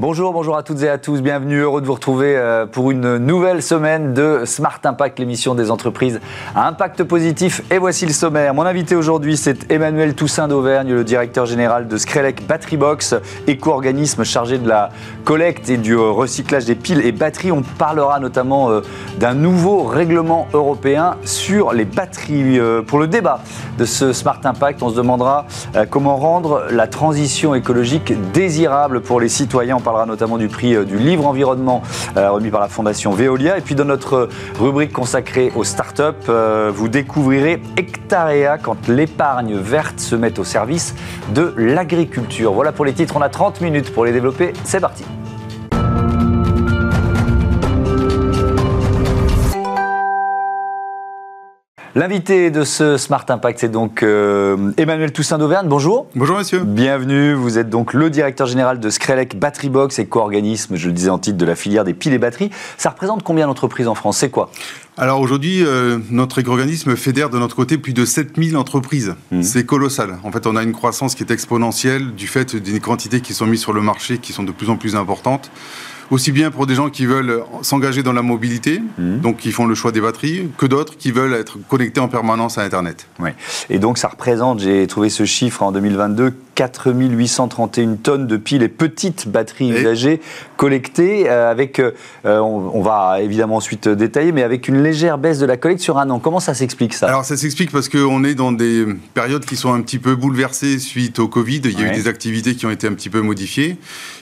Bonjour, bonjour à toutes et à tous. Bienvenue, heureux de vous retrouver euh, pour une nouvelle semaine de Smart Impact, l'émission des entreprises à impact positif. Et voici le sommaire. Mon invité aujourd'hui, c'est Emmanuel Toussaint d'Auvergne, le directeur général de Screlec Battery Box, éco-organisme chargé de la collecte et du recyclage des piles et batteries. On parlera notamment euh, d'un nouveau règlement européen sur les batteries. Euh, pour le débat de ce Smart Impact, on se demandera comment rendre la transition écologique désirable pour les citoyens parlera notamment du prix euh, du livre environnement euh, remis par la Fondation Veolia. Et puis dans notre rubrique consacrée aux startups, euh, vous découvrirez Hectarea quand l'épargne verte se met au service de l'agriculture. Voilà pour les titres, on a 30 minutes pour les développer. C'est parti. L'invité de ce Smart Impact, c'est donc euh, Emmanuel Toussaint d'Auvergne. Bonjour. Bonjour monsieur. Bienvenue. Vous êtes donc le directeur général de Screlec Battery Box, éco-organisme, je le disais en titre, de la filière des piles et batteries. Ça représente combien d'entreprises en France? C'est quoi? Alors aujourd'hui, euh, notre éco-organisme fédère de notre côté plus de 7000 entreprises. Mmh. C'est colossal. En fait, on a une croissance qui est exponentielle du fait d'une quantité qui sont mises sur le marché qui sont de plus en plus importantes aussi bien pour des gens qui veulent s'engager dans la mobilité, mmh. donc qui font le choix des batteries, que d'autres qui veulent être connectés en permanence à Internet. Oui. Et donc ça représente, j'ai trouvé ce chiffre en 2022, 4831 tonnes de piles et petites batteries usagées collectées, euh, avec, euh, on, va évidemment ensuite détailler, mais avec une légère baisse de la collecte sur un an. Comment ça s'explique ça? Alors ça s'explique parce qu'on est dans des périodes qui sont un petit peu bouleversées suite au Covid. Il y a eu des activités qui ont été un petit peu modifiées.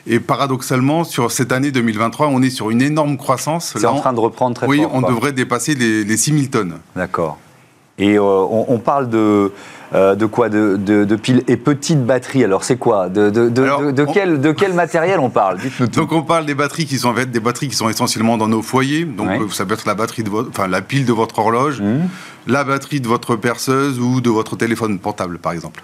Et paradoxalement, sur cette année 2023, on est sur une énorme croissance. C'est en train de reprendre très oui, fort. Oui, on devrait dépasser les, les 6000 tonnes. D'accord. Et euh, on, parle de, euh, de quoi? De, piles et petites batteries. Alors c'est quoi? De, quel, de quel matériel on parle? Donc on parle des batteries qui sont en fait des batteries qui sont essentiellement dans nos foyers. Donc ça peut être la batterie de enfin la pile de votre horloge. Mmh la batterie de votre perceuse ou de votre téléphone portable, par exemple.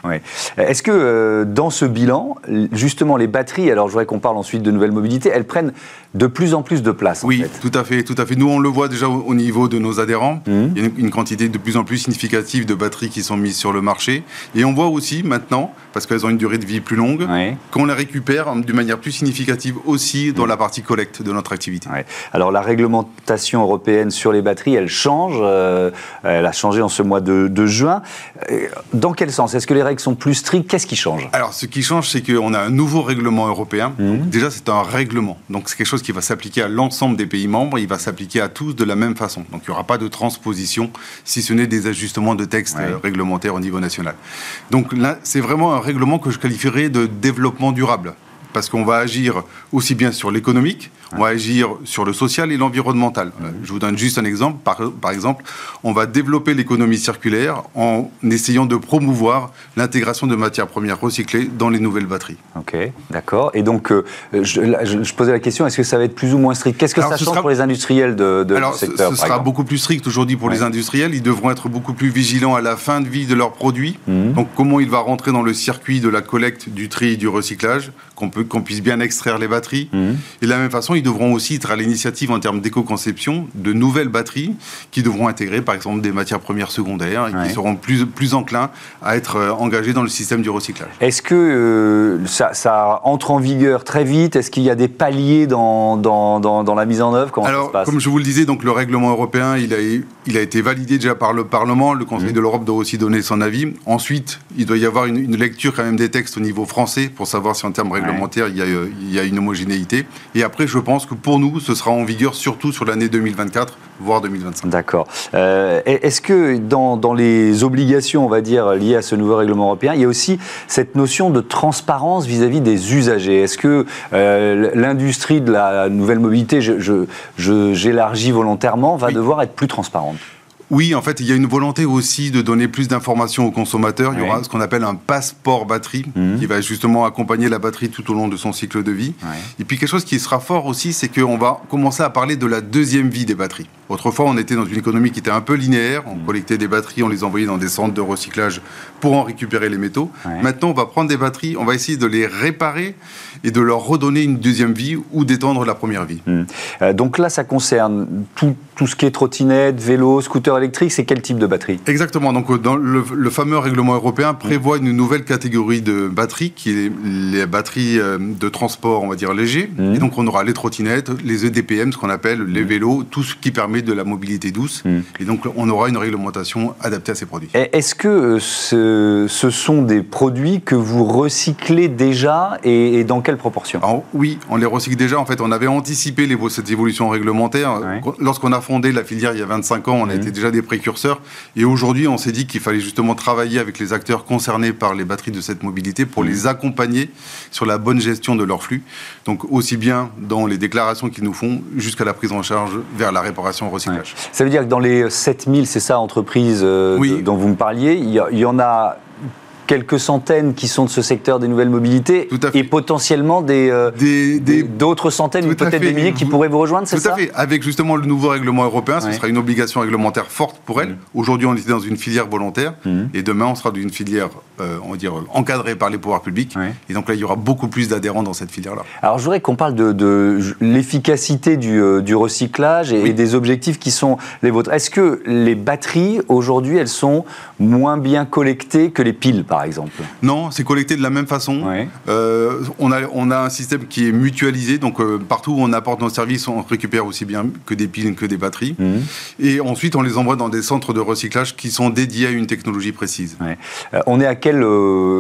Est-ce que euh, dans ce bilan, justement, les batteries, alors je voudrais qu'on parle ensuite de nouvelles mobilités, elles prennent de plus en plus de place Oui, tout à fait, tout à fait. Nous, on le voit déjà au, niveau de nos adhérents. Mmh. Il y a une, quantité de plus en plus significative de batteries qui sont mises sur le marché. Et on voit aussi maintenant, parce qu'elles ont une durée de vie plus longue, qu'on les récupère d'une manière plus significative aussi dans mmh. la partie collecte de notre activité. Alors la réglementation européenne sur les batteries, elle change. Euh, elle a changé en ce mois de, juin. Euh, dans quel sens? Est-ce que les règles sont plus strictes? Qu'est-ce qui change? Alors, ce qui change, c'est qu'on a un nouveau règlement européen. Mhm. déjà, c'est un règlement. Donc, c'est quelque chose qui va s'appliquer à l'ensemble des pays membres. Il va s'appliquer à tous de la même façon. Donc, il n'y aura pas de transposition, si ce n'est des ajustements de textes réglementaires au niveau national. Donc, là, c'est vraiment un règlement que je qualifierais de développement durable parce qu'on va agir aussi bien sur l'économique, on va agir sur le social et l'environnemental. Je vous donne juste un exemple. Par, exemple, on va développer l'économie circulaire en essayant de promouvoir l'intégration de matières premières recyclées dans les nouvelles batteries. Ok, d'accord. Et donc, euh, je, posais la question, est-ce que ça va être plus ou moins strict? Qu'est-ce que ça change pour les industriels de, de Alors, ce secteur Ce, sera beaucoup plus strict aujourd'hui pour les industriels. Ils devront être beaucoup plus vigilants à la fin de vie de leurs produits. Mhm. Donc, comment il va rentrer dans le circuit de la collecte, du tri et du recyclage, qu'on qu'on puisse bien extraire les batteries. Mhm. Et de la même façon, ils devront aussi être à l'initiative en termes d'éco-conception de nouvelles batteries qui devront intégrer par exemple des matières premières secondaires et qui seront plus, plus enclins à être euh, engagés dans le système du recyclage. Est-ce que euh, ça, entre en vigueur très vite? Est-ce qu'il y a des paliers dans, dans, dans, la mise en œuvre? Comment Alors, comme je vous le disais, donc, le règlement européen, il a, il a été validé déjà par le Parlement. Le Conseil mhm. de l'Europe doit aussi donner son avis. Ensuite, il doit y avoir une, lecture quand même des textes au niveau français pour savoir si en termes réglementaires, il, y a, il y a une homogénéité. Et après, je pense que pour nous, ce sera en vigueur surtout sur l'année 2024, voire 2025. D'accord. Euh, est-ce que dans, dans, les obligations, on va dire, liées à ce nouveau règlement européen, il y a aussi cette notion de transparence vis-à-vis des usagers? Est-ce que euh, l'industrie de la nouvelle mobilité, j'élargis je, je, volontairement, va devoir être plus transparente? Oui, en fait, il y a une volonté aussi de donner plus d'informations aux consommateurs. Il y aura ce qu'on appelle un passeport batterie mmh. qui va justement accompagner la batterie tout au long de son cycle de vie. Et puis quelque chose qui sera fort aussi, c'est qu'on va commencer à parler de la deuxième vie des batteries. Autrefois, on était dans une économie qui était un peu linéaire. On mmh. collectait des batteries, on les envoyait dans des centres de recyclage pour en récupérer les métaux. Maintenant, on va prendre des batteries, on va essayer de les réparer et de leur redonner une deuxième vie ou d'étendre la première vie. Mmh. Euh, donc là, ça concerne tout, tout, ce qui est trottinette, vélo, scooter électrique, c'est quel type de batterie Exactement. Donc, dans le, fameux règlement européen prévoit une nouvelle catégorie de batteries, qui est les batteries de transport, on va dire, léger. Mmh. Et donc, on aura les trottinettes, les EDPM, ce qu'on appelle les mmh. vélos, tout ce qui permet de la mobilité douce. Mmh. Et donc, on aura une réglementation adaptée à ces produits. Est-ce que ce, ce, sont des produits que vous recyclez déjà et, dans quelle proportion? Oui, on les recycle déjà. En fait, on avait anticipé les, cette évolution réglementaire. Lorsqu'on a fondé la filière il y a 25 ans, on a été déjà des précurseurs. Et aujourd'hui, on s'est dit qu'il fallait justement travailler avec les acteurs concernés par les batteries de cette mobilité pour les accompagner sur la bonne gestion de leur flux. Donc, aussi bien dans les déclarations qu'ils nous font jusqu'à la prise en charge vers la réparation recyclage. Ça veut dire que dans les 7000, c'est ça, entreprises euh, dont vous me parliez, il y en a quelques centaines qui sont de ce secteur des nouvelles mobilités et potentiellement euh, des, d'autres centaines ou peut-être des milliers qui pourraient vous rejoindre, c'est ça Tout à fait. Avec justement le nouveau règlement européen, ce sera une obligation réglementaire forte pour elles. Mmh. Aujourd'hui, on était dans une filière volontaire mmh. et demain, on sera dans une filière, euh, on va dire, encadrée par les pouvoirs publics. Et donc là, il y aura beaucoup plus d'adhérents dans cette filière-là. Alors, je voudrais qu'on parle de, l'efficacité du, euh, du, recyclage et, des objectifs qui sont les vôtres. Est-ce que les batteries, aujourd'hui, elles sont moins bien collectées que les piles, par exemple Non, c'est collecté de la même façon. Euh, on, a, on a un système qui est mutualisé, donc euh, partout où on apporte nos services, on récupère aussi bien que des piles que des batteries. Mhm. Et ensuite, on les envoie dans des centres de recyclage qui sont dédiés à une technologie précise. Euh, on est à quel,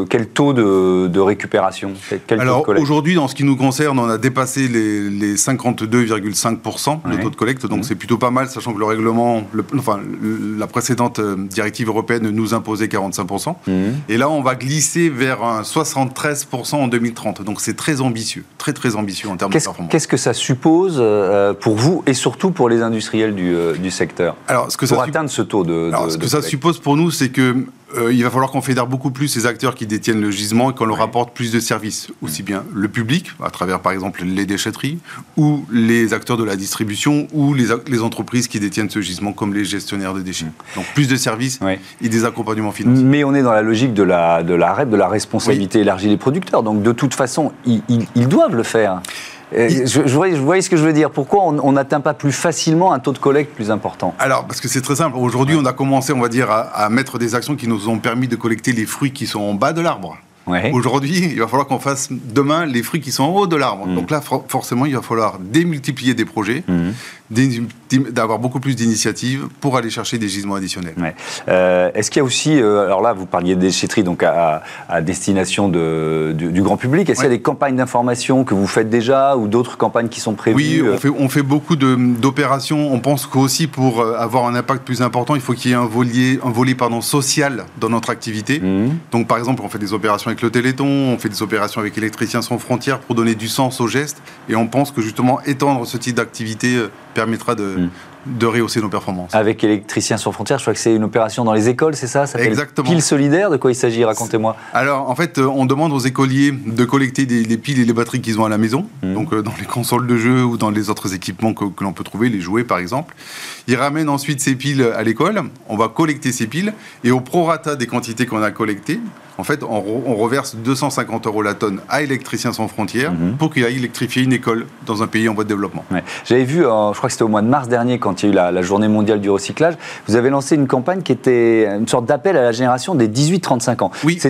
quel taux de, récupération Alors aujourd'hui, dans ce qui nous concerne, on a dépassé les, les 52,5% de taux de collecte, donc mhm. c'est plutôt pas mal, sachant que le règlement, enfin la précédente directive européenne nous imposait 45%. Mhm. Et là, on va glisser vers un 73% en 2030. Donc c'est très ambitieux, très très ambitieux en termes de performance. Qu'est-ce que ça suppose euh, pour vous et surtout pour les industriels du, euh, du secteur Alors, ce que pour atteindre ce taux de... Alors, ce que ça suppose pour nous, c'est que euh, il va falloir qu'on fédère beaucoup plus ces acteurs qui détiennent le gisement et qu'on leur apporte plus de services, aussi bien le public, à travers par exemple les déchetteries, ou les acteurs de la distribution, ou les, les entreprises qui détiennent ce gisement, comme les gestionnaires de déchets. Mm. Donc plus de services et des accompagnements financiers. Mais on est dans la logique de la, de la, de la responsabilité élargie des producteurs. Donc de toute façon, ils, ils doivent le faire. Je, je, voyais, ce que je veux dire. Pourquoi on n'atteint pas plus facilement un taux de collecte plus important? Alors, parce que c'est très simple. Aujourd'hui, on a commencé, on va dire, à, mettre des actions qui nous ont permis de collecter les fruits qui sont en bas de l'arbre. Aujourd'hui, il va falloir qu'on fasse demain les fruits qui sont en haut de l'arbre. Mm. Donc là, forcément, il va falloir démultiplier des projets, mm d'avoir beaucoup plus d'initiatives pour aller chercher des gisements additionnels. Euh, est-ce qu'il y a aussi, euh, alors là vous parliez de déchetterie donc à, destination de, du, grand public, est-ce qu'il y a des campagnes d'information que vous faites déjà ou d'autres campagnes qui sont prévues Oui, on euh fait, on fait beaucoup d'opérations. On pense qu'aussi pour avoir un impact plus important, il faut qu'il y ait un volet, un volet pardon, social dans notre activité. Mmh. Donc par exemple, on fait des opérations avec le Téléthon, on fait des opérations avec Électriciens sans frontières pour donner du sens aux gestes. Et on pense que justement étendre ce type d'activité permettra de, hmm de rehausser nos performances. Avec Électriciens sans frontières, je crois que c'est une opération dans les écoles, c'est ça, ça Exactement. Pile solidaire, de quoi il s'agit Racontez-moi. Alors, en fait, euh, on demande aux écoliers de collecter des, les piles et les batteries qu'ils ont à la maison, mmh. donc euh, dans les consoles de jeux ou dans les autres équipements que, l'on peut trouver, les jouets par exemple. Ils ramènent ensuite ces piles à l'école, on va collecter ces piles, et au prorata des quantités qu'on a collectées, en fait, on, reverse 250 euros la tonne à Électriciens sans frontières mmh. pour qu'il aille électrifier une école dans un pays en voie de développement. J'avais vu, euh, je crois que c'était au mois de mars dernier, quand il y a eu la, journée mondiale du recyclage, vous avez lancé une campagne qui était une sorte d'appel à la génération des 18-35 ans. Oui.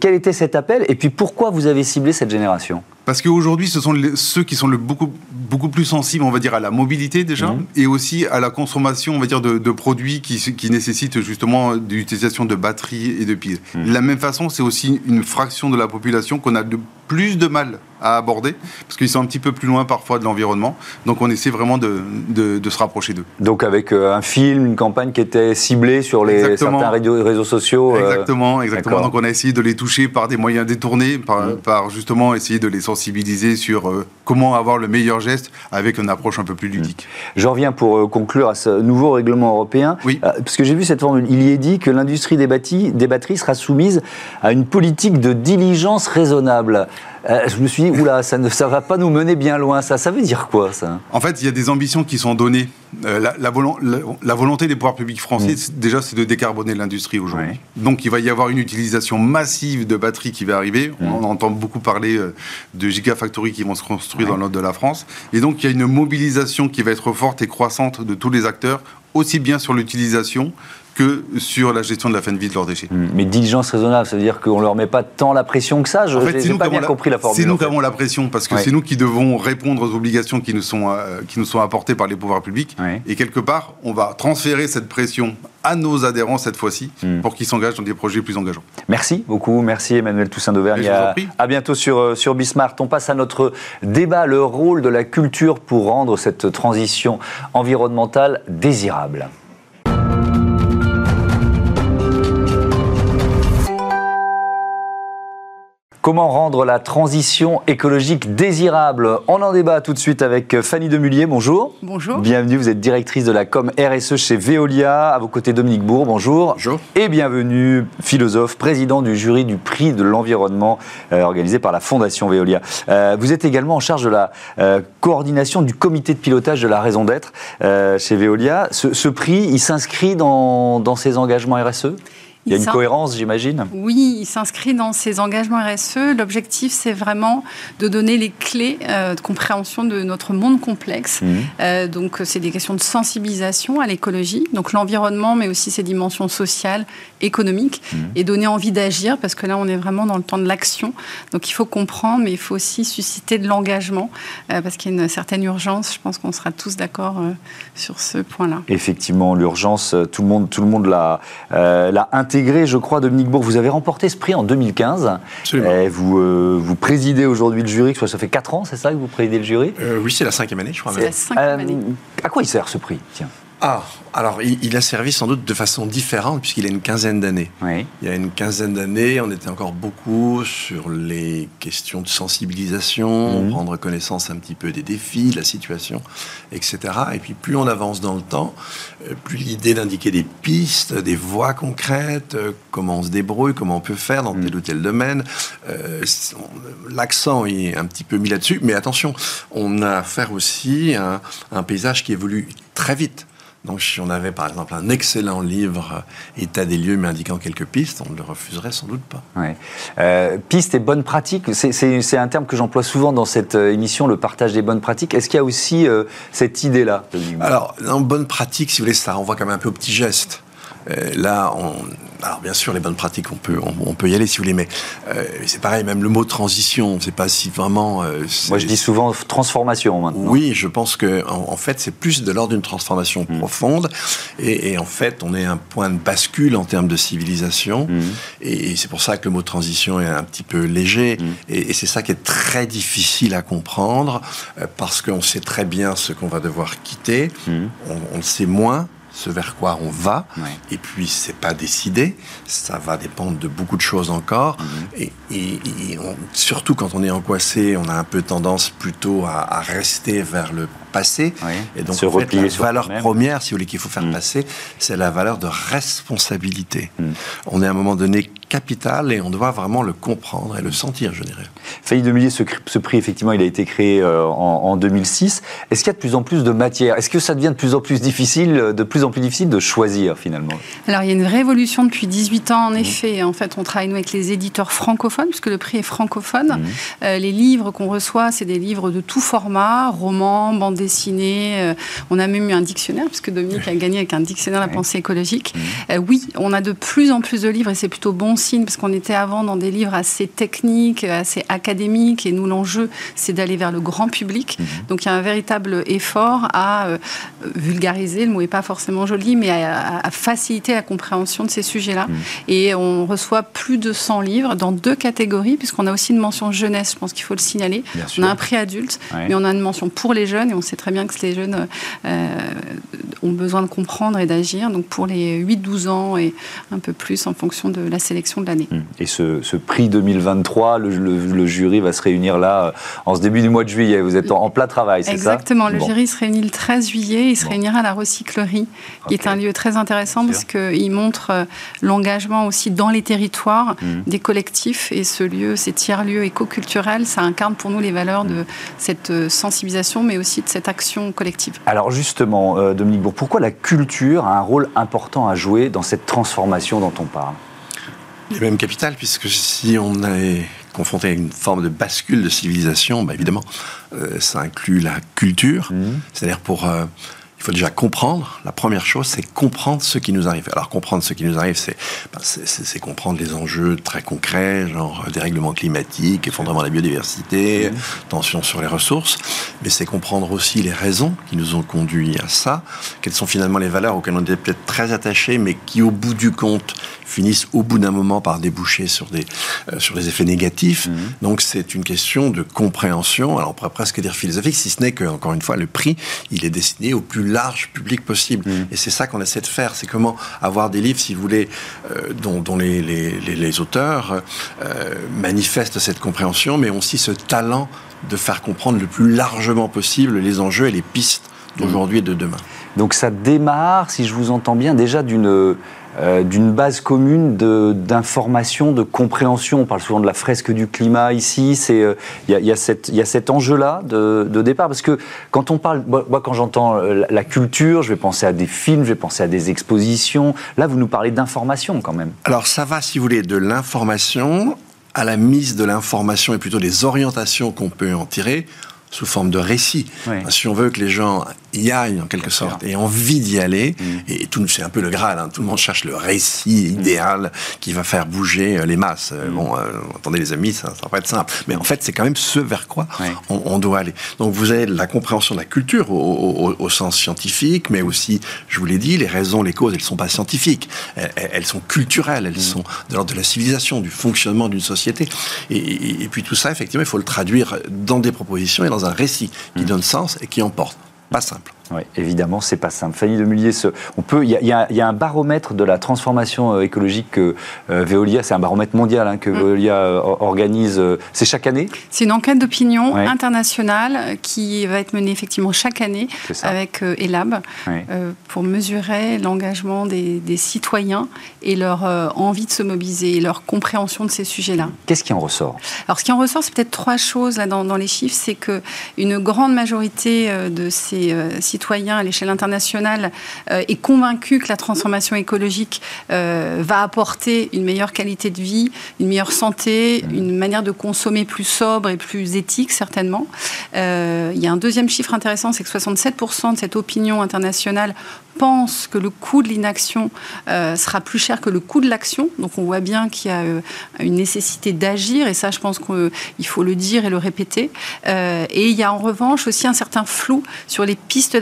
Quel était cet appel et puis pourquoi vous avez ciblé cette génération? Parce qu'aujourd'hui, ce sont ceux qui sont le beaucoup, beaucoup plus sensibles, on va dire, à la mobilité déjà, mhm. et aussi à la consommation, on va dire, de, produits qui, qui, nécessitent justement l'utilisation de batteries et de piles. Mhm. De la même façon, c'est aussi une fraction de la population qu'on a de plus de mal à aborder, parce qu'ils sont un petit peu plus loin parfois de l'environnement. Donc on essaie vraiment de, de, se rapprocher d'eux. Donc avec euh, un film, une campagne qui était ciblée sur les, certains réseaux, sociaux. Euh, exactement, exactement. Donc on a essayé de les toucher par des moyens détournés, par, mm. par justement essayer de les sensibiliser sur euh, comment avoir le meilleur geste avec une approche un peu plus ludique. Mm. J'en reviens pour conclure à ce nouveau règlement européen, oui. parce que j'ai vu cette formule. Il y est dit que l'industrie des, des batteries sera soumise à une politique de diligence raisonnable. Euh, je me suis dit, oula, ça ne ça va pas nous mener bien loin, ça. Ça veut dire quoi, ça? En fait, il y a des ambitions qui sont données. Euh, la, la, la, volonté des pouvoirs publics français, mm. déjà, c'est de décarboner l'industrie aujourd'hui. Donc, il va y avoir une utilisation massive de batteries qui va arriver. Mm. On entend beaucoup parler euh, de gigafactories qui vont se construire dans le nord de la France. Et donc, il y a une mobilisation qui va être forte et croissante de tous les acteurs, aussi bien sur l'utilisation que sur la gestion de la fin de vie de leurs déchets. Hmm. Mais diligence raisonnable, ça veut dire qu'on ne leur met pas tant la pression que ça Je n'ai pas bien compris la formule. C'est nous qui avons la pression, parce que c'est nous qui devons répondre aux obligations qui nous sont, euh, qui nous sont apportées par les pouvoirs publics. Et quelque part, on va transférer cette pression à nos adhérents cette fois-ci, hmm. pour qu'ils s'engagent dans des projets plus engageants. Merci beaucoup, merci Emmanuel Toussaint d'Auvergne. À, à, bientôt sur, euh, sur Bismart. On passe à notre débat, le rôle de la culture pour rendre cette transition environnementale désirable. Comment rendre la transition écologique désirable? On en débat tout de suite avec Fanny Demullier. Bonjour. Bonjour. Bienvenue, vous êtes directrice de la com RSE chez Veolia. À vos côtés, Dominique Bourg. Bonjour. Bonjour. Et bienvenue, philosophe, président du jury du prix de l'environnement euh, organisé par la Fondation Veolia. Euh, vous êtes également en charge de la euh, coordination du comité de pilotage de la raison d'être chez Veolia. Ce, prix, il s'inscrit dans, dans ces engagements RSE il y a une cohérence, j'imagine Oui, il s'inscrit dans ses engagements RSE. L'objectif, c'est vraiment de donner les clés euh, de compréhension de notre monde complexe. Mmh. Euh, donc, c'est des questions de sensibilisation à l'écologie, donc l'environnement, mais aussi ses dimensions sociales, économiques, mmh. et donner envie d'agir, parce que là, on est vraiment dans le temps de l'action. Donc, il faut comprendre, mais il faut aussi susciter de l'engagement, euh, parce qu'il y a une certaine urgence. Je pense qu'on sera tous d'accord sur ce point-là. Effectivement, l'urgence, tout le monde, tout le monde l'a intégré je crois, Dominique Bourg. Vous avez remporté ce prix en 2015. Et vous, euh, vous présidez aujourd'hui le jury, ça fait 4 ans, c'est ça que vous présidez le jury? Euh, Oui, c'est la cinquième année, je crois. C'est la cinquième année. Euh, à quoi il sert ce prix? Tiens. Ah, alors il, a servi sans doute de façon différente puisqu'il a une quinzaine d'années. Il y a une quinzaine d'années, on était encore beaucoup sur les questions de sensibilisation, mmh. prendre connaissance un petit peu des défis, de la situation, etc. Et puis plus on avance dans le temps, euh, plus l'idée d'indiquer des pistes, des voies concrètes, euh, comment on se débrouille, comment on peut faire dans mmh. tel ou tel domaine. Euh, l'accent est un petit peu mis là-dessus, mais attention, on a affaire aussi à un paysage qui évolue très vite. Donc, si on avait par exemple un excellent livre euh, état des lieux mais indiquant quelques pistes, on ne le refuserait sans doute pas. Ouais. Euh, pistes et bonnes pratiques, c'est un terme que j'emploie souvent dans cette euh, émission, le partage des bonnes pratiques. Est-ce qu'il y a aussi cette idée-là Alors, en bonne pratique, si vous voulez, ça renvoie quand même un peu au petit geste. Euh, là, on, alors bien sûr, les bonnes pratiques, on peut, on, peut y aller si vous voulez, mais euh, c'est pareil, même le mot transition, on ne sait pas si vraiment. Euh, Moi, je dis souvent transformation maintenant. Oui, je pense que en, fait, c'est plus de l'ordre d'une transformation hmm. profonde, et, en fait, on est un point de bascule en termes de civilisation, hmm. et, c'est pour ça que le mot transition est un petit peu léger, hmm. et, c'est ça qui est très difficile à comprendre, parce qu'on sait très bien ce qu'on va devoir quitter, on, on le sait moins ce vers quoi on va. Et puis, c'est pas décidé. Ça va dépendre de beaucoup de choses encore. Mhm. Et, surtout quand on est angoissé, on a un peu tendance plutôt à, rester vers le passé. Et donc, en fait, la valeur première, si vous voulez, qu'il faut faire mhm. passer, c'est la valeur de responsabilité. Mhm. On est à un moment donné capital et on doit vraiment le comprendre et le sentir, je dirais. Failli de milliers, ce, ce, prix, effectivement, il a été créé euh, en, 2006. Est-ce qu'il y a de plus en plus de matière? Est-ce que ça devient de plus en plus difficile, de plus en plus difficile de choisir finalement? Alors, il y a une révolution depuis 18 ans, en mmh. effet. En fait, on travaille, nous, avec les éditeurs francophones, puisque le prix est francophone. Mmh. Euh, les livres qu'on reçoit, c'est des livres de tout format, romans, bandes dessinées. Euh, on a même eu un dictionnaire, puisque Dominique a gagné avec un dictionnaire de la pensée écologique. Mmh. oui, on a de plus en plus de livres et c'est plutôt bon parce qu'on était avant dans des livres assez techniques, assez académiques, et nous, l'enjeu, c'est d'aller vers le grand public. Mhm. Donc, il y a un véritable effort à euh, vulgariser, le mot n'est pas forcément joli, mais à, faciliter la compréhension de ces sujets-là. Mhm. Et on reçoit plus de 100 livres dans deux catégories, puisqu'on a aussi une mention jeunesse, je pense qu'il faut le signaler. on a un prix adulte, mais on a une mention pour les jeunes, et on sait très bien que les jeunes euh, ont besoin de comprendre et d'agir. Donc, pour les 8-12 ans et un peu plus en fonction de la sélection sélection de l'année. Et ce, prix 2023, le, jury va se réunir là en ce début du mois de juillet. Vous êtes en, plat travail, c'est ça? Exactement. Le jury se réunit le 13 juillet. Il se réunira à la recyclerie, qui est un lieu très intéressant parce qu'il montre l'engagement aussi dans les territoires mmh. des collectifs. Et ce lieu, ces tiers-lieux éco-culturels, ça incarne pour nous les valeurs de cette sensibilisation, mais aussi de cette action collective. Alors justement, euh, Dominique Bourg, pourquoi la culture a un rôle important à jouer dans cette transformation dont on parle? Il est même capital, puisque si on est confronté à une forme de bascule de civilisation, bah évidemment, euh, ça inclut la culture, mmh. c'est-à-dire pour... Euh, faut déjà comprendre. La première chose, c'est comprendre ce qui nous arrive. Alors comprendre ce qui nous arrive, c'est ben, comprendre les enjeux très concrets, genre euh, dérèglement climatique, effondrement de la biodiversité, mmh. tension sur les ressources. Mais c'est comprendre aussi les raisons qui nous ont conduits à ça. Quelles sont finalement les valeurs auxquelles on était peut-être très attachés, mais qui, au bout du compte, finissent au bout d'un moment par déboucher sur des, euh, sur des effets négatifs. Mmh. Donc c'est une question de compréhension. Alors on pourrait presque dire philosophique, si ce n'est que, encore une fois, le prix, il est destiné au plus large public possible. Mm. Et c'est ça qu'on essaie de faire. C'est comment avoir des livres, si vous voulez, euh, dont, dont les, les, les, auteurs euh, manifestent cette compréhension, mais aussi ce talent de faire comprendre le plus largement possible les enjeux et les pistes d'aujourd'hui et de demain. Donc ça démarre, si je vous entends bien, déjà d'une euh, d'une base commune d'information, de, compréhension. On parle souvent de la fresque du climat ici. Il euh, y, a, y, a cet enjeu-là de, de, départ. Parce que quand on parle, moi, quand j'entends euh, la culture, je vais penser à des films, je vais penser à des expositions. Là, vous nous parlez d'information quand même. Alors ça va, si vous voulez, de l'information à la mise de l'information et plutôt des orientations qu'on peut en tirer sous forme de récit. Si on veut que les gens y aillent en quelque sorte et envie d'y aller, mm. et tout c'est un peu le Graal, hein. tout le monde cherche le récit idéal qui va faire bouger euh, les masses. Euh, mm. Bon, euh, attendez les amis, ça, ça va pas être simple. Mais en fait, c'est quand même ce vers quoi on, doit aller. Donc vous avez la compréhension de la culture au, sens scientifique, mais aussi, je vous l'ai dit, les raisons, les causes, elles sont pas scientifiques, elles, sont culturelles, elles mm. sont de l'ordre de la civilisation, du fonctionnement d'une société. Et, et, puis tout ça, effectivement, il faut le traduire dans des propositions et dans un récit qui donne sens et qui emporte. Pas simple. Oui, évidemment, c'est pas simple. Fanny de Mullier, on peut, il y, a un baromètre de la transformation euh, écologique que euh, Veolia, c'est un baromètre mondial hein, que mm. Veolia euh, organise. c'est chaque année? C'est une enquête d'opinion internationale qui va être menée effectivement chaque année avec Elab pour mesurer l'engagement des, citoyens et leur envie de se mobiliser, et leur compréhension de ces sujets-là. Qu'est-ce qui en ressort? Alors, ce qui en ressort, c'est peut-être trois choses là dans, dans les chiffres. C'est que une grande majorité de ces citoyens citoyen à l'échelle internationale euh, est convaincu que la transformation écologique euh, va apporter une meilleure qualité de vie, une meilleure santé, une manière de consommer plus sobre et plus éthique, certainement. Euh, il y a un deuxième chiffre intéressant, c'est que 67% de cette opinion internationale pense que le coût de l'inaction sera plus cher que le coût de l'action. Donc on voit bien qu'il y a une nécessité d'agir, et ça je pense qu'il faut le dire et le répéter. et il y a en revanche aussi un certain flou sur les pistes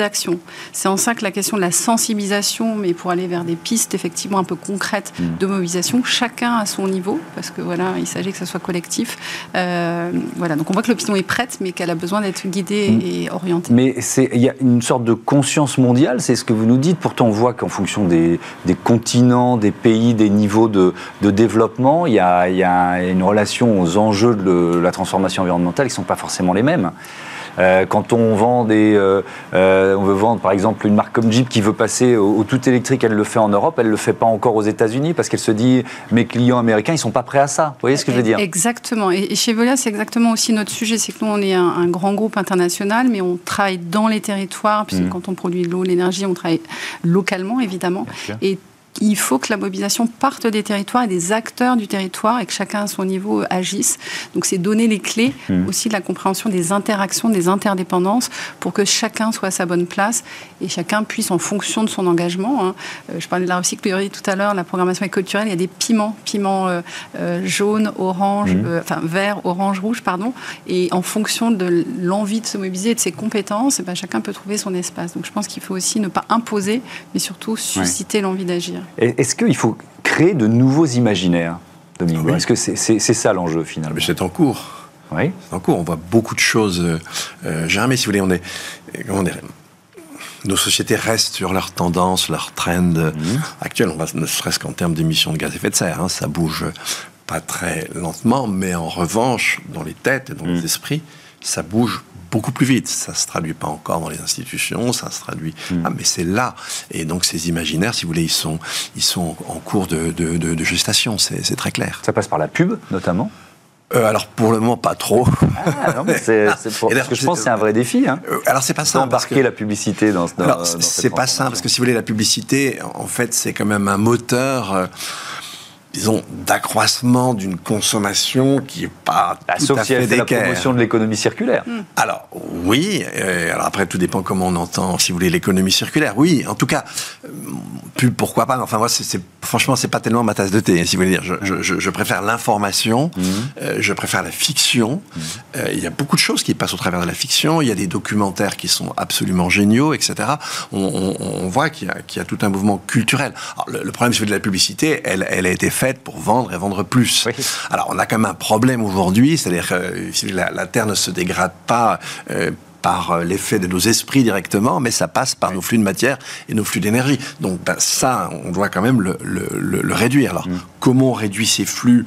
C'est en ça que la question de la sensibilisation, mais pour aller vers des pistes effectivement un peu concrètes mm. de mobilisation, chacun à son niveau, parce que voilà, il s'agit que ça soit collectif. Euh, voilà, donc on voit que l'opinion est prête, mais qu'elle a besoin d'être guidée mm. et orientée. Mais il y a une sorte de conscience mondiale, c'est ce que vous nous dites. Pourtant, on voit qu'en fonction des, continents, des pays, des niveaux de, développement, il y, a, il y, a, une relation aux enjeux de la transformation environnementale qui ne sont pas forcément les mêmes. Euh, quand on vend des, euh, euh, on veut vendre par exemple une marque comme Jeep qui veut passer au, tout électrique, elle le fait en Europe, elle le fait pas encore aux États-Unis parce qu'elle se dit mes clients américains ils sont pas prêts à ça. Vous voyez ce que je veux dire? Exactement. Et, chez Veolia c'est exactement aussi notre sujet, c'est que nous on est un, grand groupe international, mais on travaille dans les territoires puisque mmh. quand on produit de l'eau, l'énergie, on travaille localement évidemment. Et il faut que la mobilisation parte des territoires et des acteurs du territoire et que chacun à son niveau agisse. Donc c'est donner les clés mmh. aussi de la compréhension des interactions, des interdépendances pour que chacun soit à sa bonne place et chacun puisse en fonction de son engagement. Hein. Euh, je parlais de la recyclerie tout à l'heure, la programmation culturelle, il y a des piments, piments euh, euh, jaunes, orange, mmh. enfin vert, orange, rouge, pardon. Et en fonction de l'envie de se mobiliser et de ses compétences, eh ben, chacun peut trouver son espace. Donc je pense qu'il faut aussi ne pas imposer, mais surtout susciter l'envie d'agir. Est-ce qu'il faut créer de nouveaux imaginaires, Dominique Est-ce que c'est ça l'enjeu finalement C'est en cours. Oui. C'est en cours. On voit beaucoup de choses euh, euh si vous voulez. On est, nos sociétés restent sur leur tendance, leur trend mmh. actuelle. On va, ne serait-ce qu'en termes d'émissions de gaz à effet de serre, hein, ça bouge pas très lentement, mais en revanche, dans les têtes et dans les mmh. esprits, ça bouge beaucoup plus vite. Ça se traduit pas encore dans les institutions, ça se traduit. Hmm. Ah, mais c'est là. Et donc ces imaginaires, si vous voulez, ils sont, ils sont en cours de, de, gestation. C'est très clair. Ça passe par la pub, notamment? Euh, alors pour le moment pas trop. Ah, non, mais c'est, pour... parce que je pense que c'est un vrai défi. Hein. Euh, alors c'est pas ça. Embarquer la publicité dans. dans alors c'est pas ça parce que si vous voulez la publicité, en fait c'est quand même un moteur. Euh, disons, d'accroissement d'une consommation qui n'est pas bah, tout à fait, la promotion de l'économie circulaire. Hmm. Alors, oui. Euh, alors après, tout dépend comment on entend, si vous voulez, l'économie circulaire. Oui, en tout cas, euh, plus pourquoi pas. Mais enfin, moi, c'est, franchement, c'est pas tellement ma tasse de thé, si vous voulez dire. Je, je, je préfère l'information, hmm. euh, je préfère la fiction. Hmm. Il y a beaucoup de choses qui passent au travers de la fiction. Il y a des documentaires qui sont absolument géniaux, etc. On, on, on voit qu'il y, a, qu'il y, a, tout un mouvement culturel. Alors, le, le problème, c'est de la publicité, elle, elle a été faite pour vendre et vendre plus. Alors on a quand même un problème aujourd'hui, c'est-à-dire que la, la, Terre ne se dégrade pas euh, par euh, l'effet de nos esprits directement, mais ça passe par nos flux de matière et nos flux d'énergie. Donc ben, ça, on doit quand même le, le, réduire. Alors, mm. comment on réduit ces flux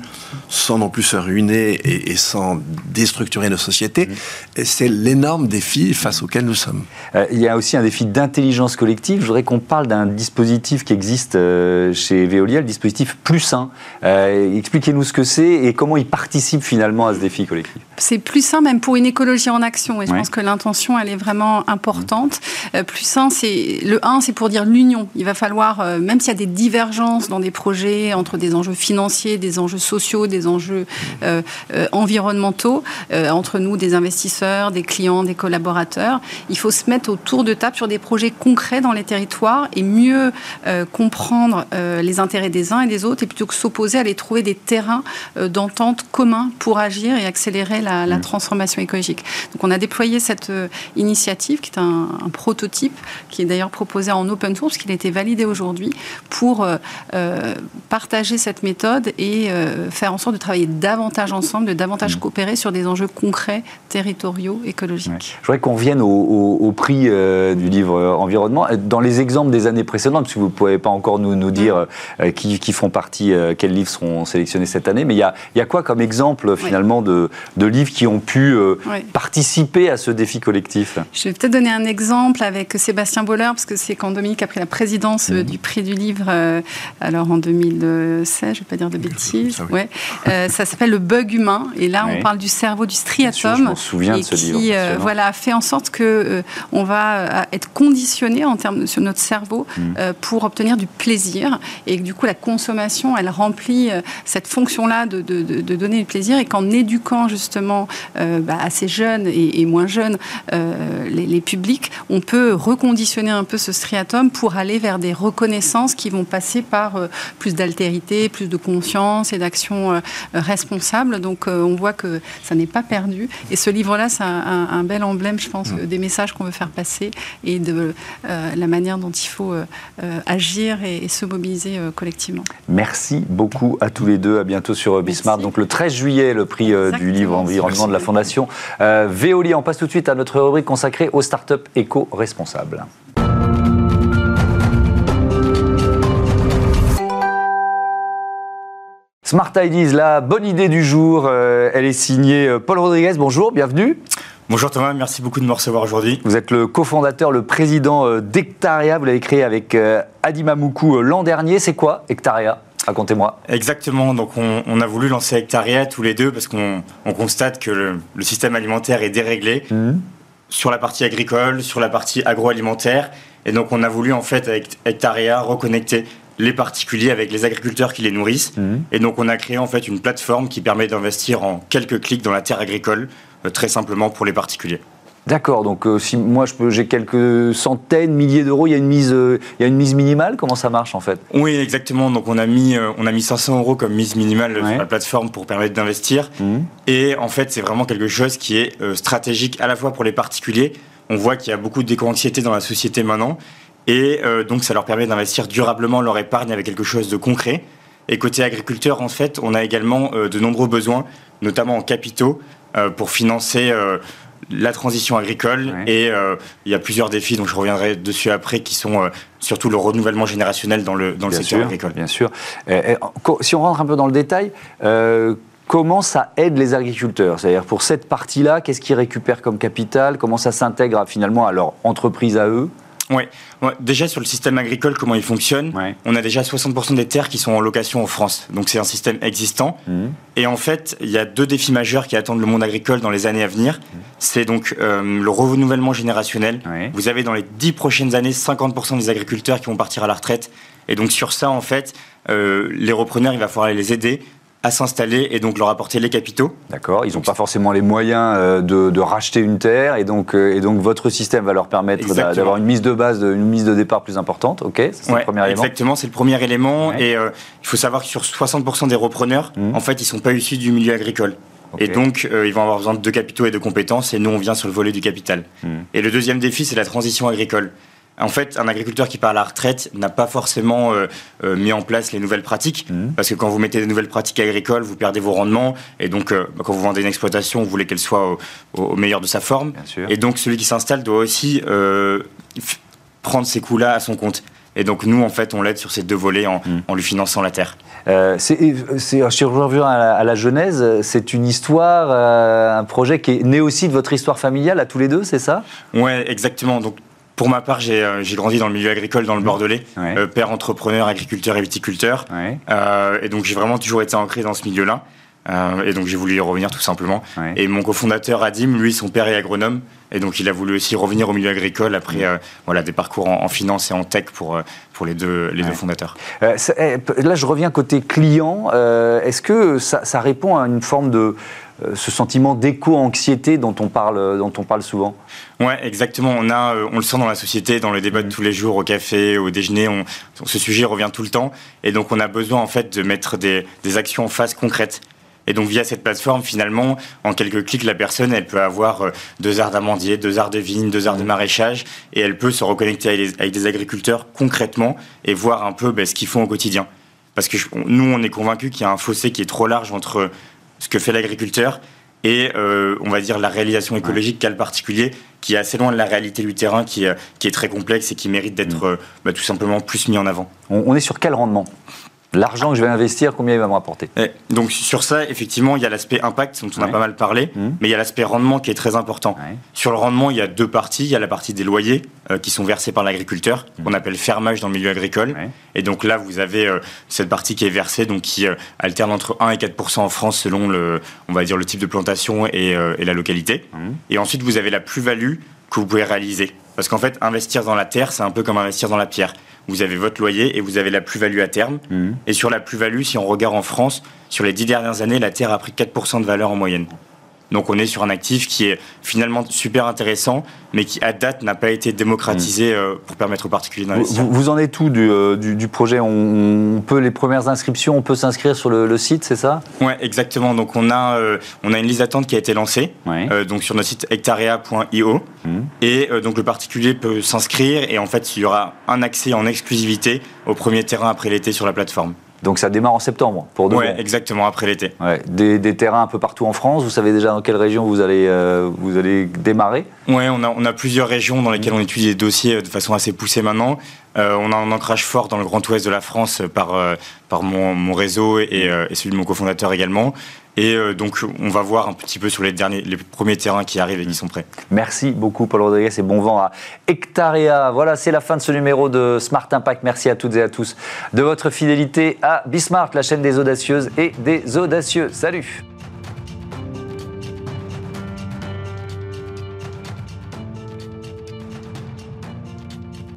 sans non plus se ruiner et, sans déstructurer nos sociétés mm. C'est l'énorme défi face auquel nous sommes. Euh, il y a aussi un défi d'intelligence collective. Je voudrais qu'on parle d'un dispositif qui existe euh, chez Veolia, le dispositif Plus Sain. Expliquez-nous ce que c'est et comment il participe finalement à ce défi collectif. C'est plus sain même pour une écologie en action. Et je pense que l'intention elle est vraiment importante. Euh, plus un, c'est le 1, c'est pour dire l'union. Il va falloir, euh, même s'il y a des divergences dans des projets entre des enjeux financiers, des enjeux sociaux, des enjeux euh, environnementaux, entre nous, des investisseurs, des clients, des collaborateurs, il faut se mettre autour de table sur des projets concrets dans les territoires et mieux comprendre les intérêts des uns et des autres, et plutôt que s'opposer, aller trouver des terrains d'entente communs pour agir et accélérer la, la transformation écologique. Donc on a déployé cette initiative, qui est un, prototype, qui est d'ailleurs proposé en open source, qui a été validé aujourd'hui, pour euh, euh, partager cette méthode et faire en sorte de travailler davantage ensemble, de davantage mmh. coopérer sur des enjeux concrets, territoriaux, écologiques. Je voudrais qu'on revienne au, prix du livre environnement. Dans les exemples des années précédentes, parce que vous ne pouvez pas encore nous, nous dire mmh. qui, qui, font partie, quels livres seront sélectionnés cette année, mais il y a, y a, quoi comme exemple finalement de, de, livres qui ont pu participer à ce défi collectif Je vais peut-être donner un exemple avec Sébastien Boller, parce que c'est quand Dominique a pris la présidence euh, mmh. du prix du livre, euh, alors en 2016, je ne vais pas dire de bêtises. Ouais. Euh, ça s'appelle Le bug humain. Et là, on parle du cerveau du striatum. souviens et de ce qui, livre. voilà, fait en sorte que on va être conditionné en termes sur notre cerveau mmh. pour obtenir du plaisir. Et que, du coup, la consommation, elle remplit cette fonction-là de, de, donner du plaisir. Et qu'en éduquant justement bah, assez jeunes et, et moins jeunes euh, les, publics, on peut reconditionner un peu ce striatum pour aller vers des reconnaissances qui vont passer par euh, plus d'altérité, plus de conscience et d'action euh, responsable. Donc on voit que ça n'est pas perdu. Et ce livre-là, c'est un, bel emblème, je pense, mmh. des messages qu'on veut faire passer et de la manière dont il faut agir et, se mobiliser collectivement. Merci beaucoup à tous les deux. À bientôt sur Bismarck. Donc le 13 juillet, le prix du livre Environnement de la Fondation Veolia. On passe tout de suite à notre rubrique consacrée aux startups éco-responsables. Smart Ideas, la bonne idée du jour, euh, elle est signée euh, Paul Rodriguez. Bonjour, bienvenue. Bonjour Thomas, merci beaucoup de me recevoir aujourd'hui. Vous êtes le cofondateur, le président euh, d'Hectaria. Vous l'avez créé avec Adima Moukou l'an dernier. C'est quoi Hectaria Racontez-moi. Exactement. Donc, on, a voulu lancer Hectaria tous les deux parce qu'on constate que le, système alimentaire est déréglé mmh. sur la partie agricole, sur la partie agroalimentaire. Et donc, on a voulu, en fait, avec Hectaria, reconnecter les particuliers avec les agriculteurs qui les nourrissent. Mmh. Et donc, on a créé, en fait, une plateforme qui permet d'investir en quelques clics dans la terre agricole, euh, très simplement pour les particuliers. D'accord, donc euh, si moi j'ai quelques centaines, milliers d'euros, il y a une mise, euh, il y a une mise minimale? Comment ça marche en fait? Oui, exactement. Donc on a mis, euh, on a mis 500 euros comme mise minimale sur la plateforme pour permettre d'investir. Mmh. Et en fait, c'est vraiment quelque chose qui est stratégique à la fois pour les particuliers. On voit qu'il y a beaucoup d'éco-anxiété dans la société maintenant, et donc ça leur permet d'investir durablement leur épargne avec quelque chose de concret. Et côté agriculteur, en fait, on a également de nombreux besoins, notamment en capitaux, pour financer la transition agricole et il y a plusieurs défis dont je reviendrai dessus après qui sont surtout le renouvellement générationnel dans le, dans le secteur agricole. Bien sûr. si on rentre un peu dans le détail, comment ça aide les agriculteurs? C'est-à-dire pour cette partie-là, qu'est-ce qu'ils récupèrent comme capital? Comment ça s'intègre finalement à leur entreprise à eux? Oui. Déjà sur le système agricole, comment il fonctionne On a déjà 60% des terres qui sont en location en France. Donc c'est un système existant. Mhm. Et en fait, il y a deux défis majeurs qui attendent le monde agricole dans les années à venir. Mhm. C'est donc euh, le renouvellement générationnel. Vous avez dans les 10 prochaines années 50% des agriculteurs qui vont partir à la retraite. Et donc sur ça, en fait, euh, les repreneurs, il va falloir les aider à s'installer et donc leur apporter les capitaux. D'accord, ils n'ont pas forcément les moyens euh, de, racheter une terre et donc, euh, et donc votre système va leur permettre d'avoir une mise de base, une mise de départ plus importante. Ok, c'est le premier élément. Exactement, c'est le premier élément et euh, il faut savoir que sur 60% des repreneurs, mmh. en fait, ils ne sont pas issus du milieu agricole. Et donc, ils vont avoir besoin de capitaux et de compétences, et nous, on vient sur le volet du capital. Mmh. Et le deuxième défi, c'est la transition agricole. En fait, un agriculteur qui part à la retraite n'a pas forcément euh, euh, mis en place les nouvelles pratiques, mmh. parce que quand vous mettez des nouvelles pratiques agricoles, vous perdez vos rendements, et donc euh, bah, quand vous vendez une exploitation, vous voulez qu'elle soit au, meilleur de sa forme. Et donc celui qui s'installe doit aussi prendre ces coûts-là à son compte. Et donc nous, en fait, on l'aide sur ces deux volets en, mmh. lui finançant la terre. c'est, je reviens à la, à la Genèse, c'est une histoire, un projet qui est né aussi de votre histoire familiale à tous les deux, c'est ça? Ouais, exactement. Donc pour ma part, j'ai euh, grandi dans le milieu agricole dans le. Bordelais, euh, père entrepreneur, agriculteur et viticulteur. Euh, et donc j'ai vraiment toujours été ancré dans ce milieu-là. Et donc j'ai voulu y revenir tout simplement. Et mon cofondateur Adim, lui, son père est agronome. Et donc il a voulu aussi revenir au milieu agricole après mmh. voilà, des parcours en, finance et en tech pour, pour les, deux, les deux fondateurs. Eh, là, je reviens côté client. Est-ce que ça, ça, répond à une forme de euh, ce sentiment d'éco-anxiété dont on parle, dont on parle souvent? Ouais, exactement. On a, euh, on le sent dans la société, dans le débat de tous les jours, au café, au déjeuner. On, ce sujet revient tout le temps, et donc on a besoin en fait de mettre des, des actions en face concrètes. Et donc via cette plateforme, finalement, en quelques clics, la personne, elle peut avoir euh, deux arts d'amandier, deux arts de vigne, deux arts de maraîchage, et elle peut se reconnecter avec, des agriculteurs concrètement et voir un peu ben, ce qu'ils font au quotidien. Parce que nous, on est convaincus qu'il y a un fossé qui est trop large entre ce que fait l'agriculteur et euh, on va dire la réalisation écologique qu'a le particulier, qui est assez loin de la réalité du terrain, qui, qui est très complexe et qui mérite d'être mm. euh, bah, tout simplement plus mis en avant. on est sur quel rendement? L'argent que je vais investir, combien il va me rapporter? Donc sur ça, effectivement, il y a l'aspect impact dont on a pas mal parlé, mmh. mais il y a l'aspect rendement qui est très important. Sur le rendement, il y a deux parties. Il y a la partie des loyers euh, qui sont versés par l'agriculteur, mmh. qu'on appelle fermage dans le milieu agricole. Et donc là, vous avez euh, cette partie qui est versée, donc qui euh, alterne entre 1 et 4 en France selon le, on va dire le type de plantation et, la localité. Mmh. Et ensuite, vous avez la plus-value que vous pouvez réaliser. Parce qu'en fait, investir dans la terre, c'est un peu comme investir dans la pierre vous avez votre loyer et vous avez la plus-value à terme. Mmh. Et sur la plus-value, si on regarde en France, sur les dix dernières années, la terre a pris 4% de valeur en moyenne. Donc on est sur un actif qui est finalement super intéressant, mais qui à date n'a pas été démocratisé mm. euh, pour permettre aux particuliers d'investir. Vous, vous, en êtes du, euh, du, projet on, peut les premières inscriptions, on peut s'inscrire sur le, site, c'est ça? Ouais, exactement. Donc on a euh, on a une liste d'attente qui a été lancée, donc sur notre site hectarea.io, mm. et donc le particulier peut s'inscrire et en fait il y aura un accès en exclusivité au premier terrain après l'été sur la plateforme. Donc ça démarre en septembre pour Oui, exactement, après l'été. Des, terrains un peu partout en France. Vous savez déjà dans quelle région vous allez, euh, vous allez démarrer? Oui, on a, on a plusieurs régions dans lesquelles on étudie les dossiers euh, de façon assez poussée maintenant. Euh, on a un ancrage fort dans le Grand Ouest de la France par, par mon, mon réseau et, et, celui de mon cofondateur également. Et donc, on va voir un petit peu sur les, derniers, les premiers terrains qui arrivent et qui sont prêts. Merci beaucoup, Paul Rodriguez, et bon vent à Hectarea. Voilà, c'est la fin de ce numéro de Smart Impact. Merci à toutes et à tous de votre fidélité à Bismart, la chaîne des audacieuses et des audacieux. Salut